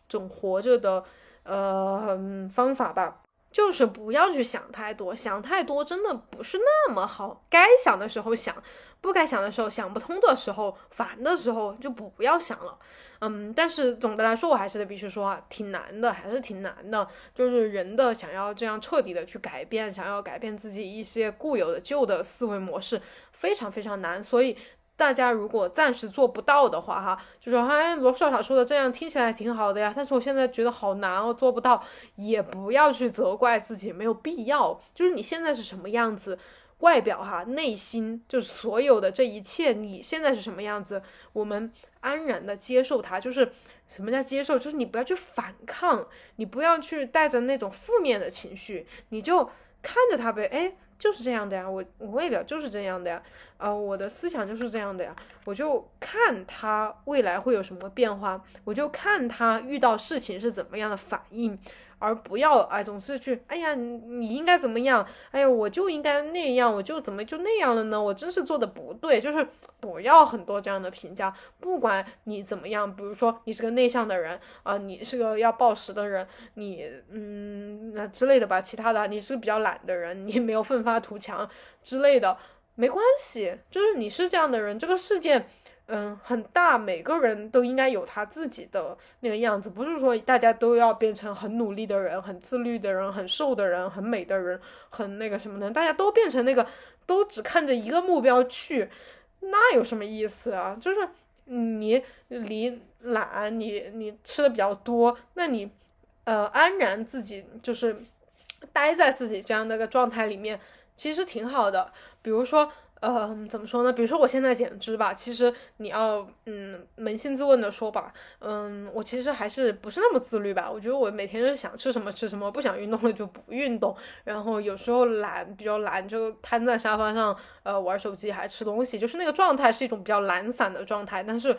这种活着的呃方法吧，就是不要去想太多，想太多真的不是那么好。该想的时候想，不该想的时候想不通的时候，烦的时候就不要想了。嗯，但是总的来说，我还是得必须说啊，挺难的，还是挺难的。就是人的想要这样彻底的去改变，想要改变自己一些固有的旧的思维模式，非常非常难。所以大家如果暂时做不到的话，哈，就说哎，罗少少说的这样听起来挺好的呀，但是我现在觉得好难哦，做不到，也不要去责怪自己，没有必要。就是你现在是什么样子。外表哈，内心就是所有的这一切。你现在是什么样子？我们安然的接受它。就是什么叫接受？就是你不要去反抗，你不要去带着那种负面的情绪，你就看着它呗。哎，就是这样的呀，我我外表就是这样的呀，呃，我的思想就是这样的呀，我就看他未来会有什么变化，我就看他遇到事情是怎么样的反应。而不要哎，总是去哎呀，你你应该怎么样？哎呀，我就应该那样，我就怎么就那样了呢？我真是做的不对，就是不要很多这样的评价。不管你怎么样，比如说你是个内向的人啊，你是个要暴食的人，你嗯那之类的吧。其他的，你是比较懒的人，你没有奋发图强之类的，没关系，就是你是这样的人，这个世界。嗯，很大，每个人都应该有他自己的那个样子，不是说大家都要变成很努力的人、很自律的人、很瘦的人、很美的人、很那个什么的，大家都变成那个，都只看着一个目标去，那有什么意思啊？就是你你懒，你你吃的比较多，那你呃安然自己就是待在自己这样的一个状态里面，其实挺好的。比如说。呃，怎么说呢？比如说我现在减脂吧，其实你要嗯扪心自问的说吧，嗯，我其实还是不是那么自律吧？我觉得我每天就是想吃什么吃什么，不想运动了就不运动，然后有时候懒，比较懒就瘫在沙发上，呃，玩手机还吃东西，就是那个状态是一种比较懒散的状态，但是。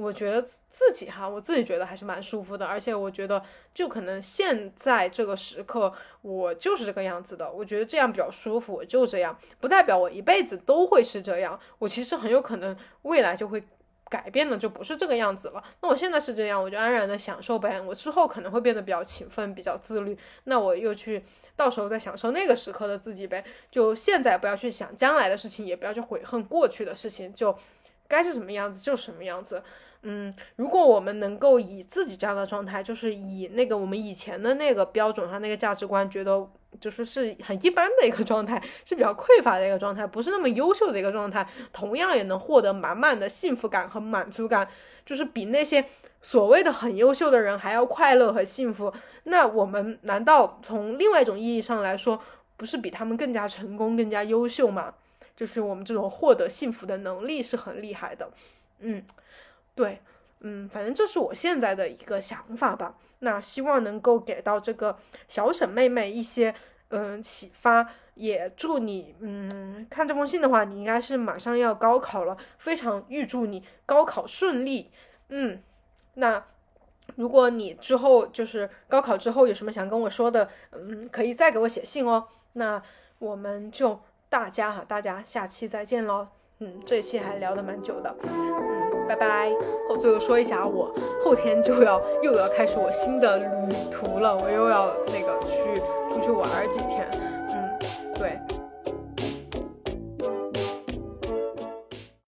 我觉得自己哈，我自己觉得还是蛮舒服的，而且我觉得就可能现在这个时刻，我就是这个样子的。我觉得这样比较舒服，我就这样，不代表我一辈子都会是这样。我其实很有可能未来就会改变了，就不是这个样子了。那我现在是这样，我就安然的享受呗。我之后可能会变得比较勤奋，比较自律，那我又去到时候再享受那个时刻的自己呗。就现在不要去想将来的事情，也不要去悔恨过去的事情，就该是什么样子就什么样子。嗯，如果我们能够以自己这样的状态，就是以那个我们以前的那个标准上那个价值观，觉得就是是很一般的一个状态，是比较匮乏的一个状态，不是那么优秀的一个状态，同样也能获得满满的幸福感和满足感，就是比那些所谓的很优秀的人还要快乐和幸福。那我们难道从另外一种意义上来说，不是比他们更加成功、更加优秀吗？就是我们这种获得幸福的能力是很厉害的，嗯。对，嗯，反正这是我现在的一个想法吧。那希望能够给到这个小沈妹妹一些嗯启发，也祝你嗯看这封信的话，你应该是马上要高考了，非常预祝你高考顺利。嗯，那如果你之后就是高考之后有什么想跟我说的，嗯，可以再给我写信哦。那我们就大家哈，大家下期再见喽。嗯，这一期还聊得蛮久的。嗯拜拜！我最后说一下，我后天就要又要开始我新的旅途了，我又要那个去出去玩几天。